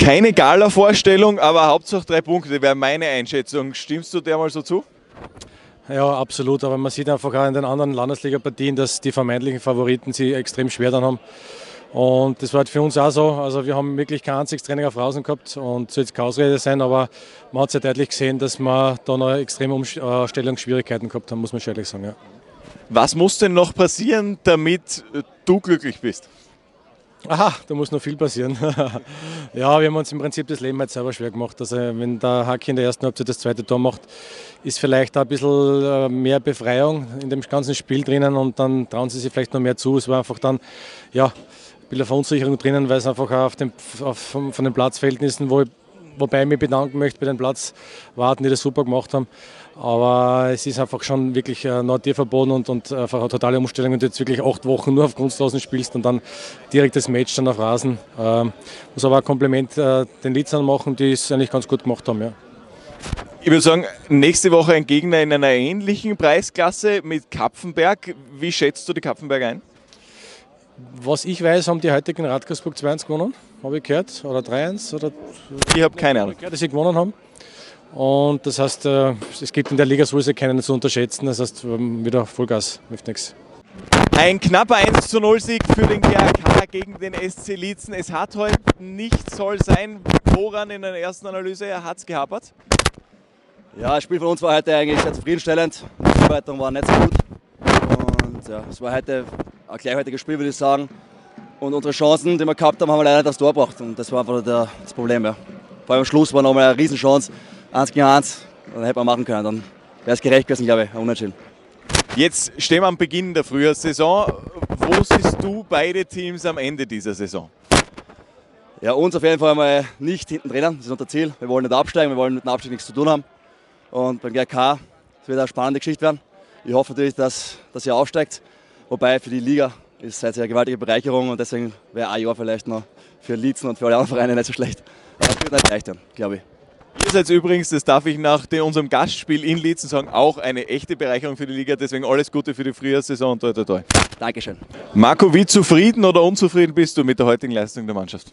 Keine Gala-Vorstellung, aber Hauptsache drei Punkte wäre meine Einschätzung. Stimmst du der mal so zu? Ja, absolut. Aber man sieht einfach auch in den anderen Landesliga-Partien, dass die vermeintlichen Favoriten sie extrem schwer dann haben. Und das war halt für uns auch so. Also wir haben wirklich kein einziges Training auf Rausen gehabt und soll jetzt keine Ausrede sein, aber man hat sehr deutlich gesehen, dass wir da noch extreme Umstellungsschwierigkeiten gehabt haben, muss man ehrlich sagen. Ja. Was muss denn noch passieren, damit du glücklich bist? Aha, da muss noch viel passieren. ja, wir haben uns im Prinzip das Leben jetzt selber schwer gemacht. Also wenn der Haki in der ersten Halbzeit das zweite Tor macht, ist vielleicht ein bisschen äh, mehr Befreiung in dem ganzen Spiel drinnen und dann trauen sie sich vielleicht noch mehr zu. Es war einfach dann, ja, ein bisschen Verunsicherung drinnen, weil es einfach auf dem, auf, von den Platzverhältnissen, wo ich wobei ich mich bedanken möchte bei den Platzwarten, die das super gemacht haben. Aber es ist einfach schon wirklich äh, verboten und, und einfach eine totale Umstellung, du jetzt wirklich acht Wochen nur auf Kunstrasen spielst und dann direkt das Match dann auf Rasen. Ähm, muss aber ein Kompliment äh, den Litzern machen, die es eigentlich ganz gut gemacht haben. Ja. Ich würde sagen, nächste Woche ein Gegner in einer ähnlichen Preisklasse mit Kapfenberg. Wie schätzt du die Kapfenberg ein? Was ich weiß, haben die heute gegen Radgersburg 2-1 gewonnen, habe ich gehört, oder 3-1. Oder ich habe keine Ahnung. Gehört, dass sie gewonnen haben. Und das heißt, äh, es gibt in der Liga sowieso keinen zu unterschätzen. Das heißt, wieder Vollgas, hilft nichts. Ein knapper 1 zu 0 Sieg für den GRK gegen den SC Lietzen. Es hat heute nicht soll sein. Woran in der ersten Analyse hat es gehapert? Ja, das Spiel von uns war heute eigentlich sehr zufriedenstellend. Die Vorbereitung war nicht so gut. Und ja, es war heute ein gleichwertiges Spiel, würde ich sagen. Und unsere Chancen, die wir gehabt haben, haben wir leider nicht aufs Tor gebracht. Und das war einfach der, das Problem. Ja. Vor allem am Schluss war nochmal eine Riesenchance. 1 gegen 1. Dann hätte man machen können. Dann wäre es gerecht gewesen, glaube ich. Unentschieden. Jetzt stehen wir am Beginn der Frühjahrssaison. Wo siehst du beide Teams am Ende dieser Saison? Ja, uns auf jeden Fall mal nicht hinten drinnen. Das ist unser Ziel. Wir wollen nicht absteigen, wir wollen mit dem Abstieg nichts zu tun haben. Und beim GRK das wird eine spannende Geschichte werden. Ich hoffe natürlich, dass, dass ihr aufsteigt. Wobei für die Liga ist es eine gewaltige Bereicherung und deswegen wäre ein Jahr vielleicht noch für Lietzen und für alle anderen Vereine nicht so schlecht. Aber es wird nicht leicht glaube ich. Ihr seid übrigens, das darf ich nach unserem Gastspiel in Lietzen sagen, auch eine echte Bereicherung für die Liga. Deswegen alles Gute für die Frühjahrssaison. Toi, toi, toi. Dankeschön. Marco, wie zufrieden oder unzufrieden bist du mit der heutigen Leistung der Mannschaft?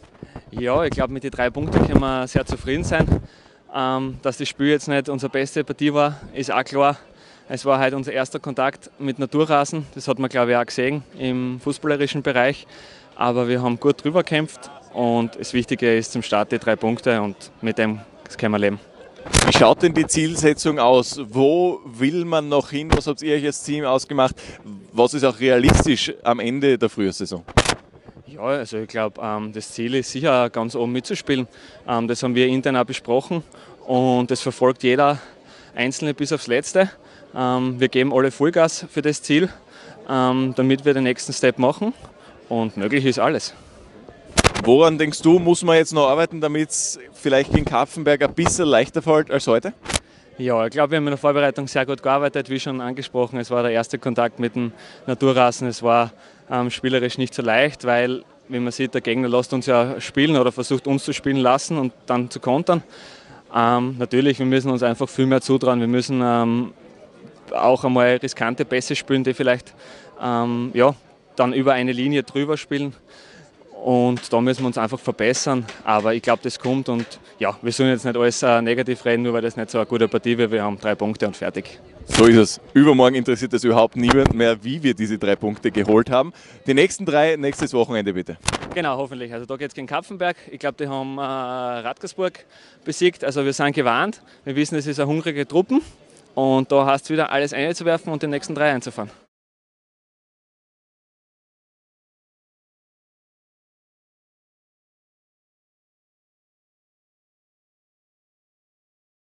Ja, ich glaube, mit den drei Punkten können wir sehr zufrieden sein. Ähm, dass das Spiel jetzt nicht unsere beste Partie war, ist auch klar. Es war halt unser erster Kontakt mit Naturrasen. Das hat man, glaube ich, auch gesehen im fußballerischen Bereich. Aber wir haben gut drüber gekämpft und das Wichtige ist zum Start die drei Punkte und mit dem können wir leben. Wie schaut denn die Zielsetzung aus? Wo will man noch hin? Was habt ihr euch als Team ausgemacht? Was ist auch realistisch am Ende der Frühjahrssaison? Ja, also ich glaube, ähm, das Ziel ist sicher ganz oben mitzuspielen. Ähm, das haben wir intern auch besprochen und das verfolgt jeder Einzelne bis aufs Letzte. Ähm, wir geben alle Vollgas für das Ziel, ähm, damit wir den nächsten Step machen und möglich ist alles. Woran denkst du, muss man jetzt noch arbeiten, damit es vielleicht gegen Kapfenberg ein bisschen leichter fällt als heute? Ja, ich glaube, wir haben in der Vorbereitung sehr gut gearbeitet, wie schon angesprochen. Es war der erste Kontakt mit dem Naturrasen. Es war ähm, spielerisch nicht so leicht, weil, wie man sieht, der Gegner lässt uns ja spielen oder versucht uns zu spielen lassen und dann zu kontern. Ähm, natürlich, wir müssen uns einfach viel mehr zutrauen. Wir müssen ähm, auch einmal riskante Pässe spielen, die vielleicht ähm, ja, dann über eine Linie drüber spielen. Und da müssen wir uns einfach verbessern. Aber ich glaube, das kommt und ja, wir sollen jetzt nicht alles äh, negativ reden, nur weil das nicht so eine gute Partie wird. Wir haben drei Punkte und fertig. So ist es. Übermorgen interessiert es überhaupt niemand mehr, wie wir diese drei Punkte geholt haben. Die nächsten drei, nächstes Wochenende bitte. Genau, hoffentlich. Also da geht es gegen Kapfenberg. Ich glaube, die haben äh, Radgersburg besiegt. Also wir sind gewarnt. Wir wissen, es ist eine hungrige Truppe. Und da hast du wieder alles einzuwerfen und die nächsten drei einzufahren.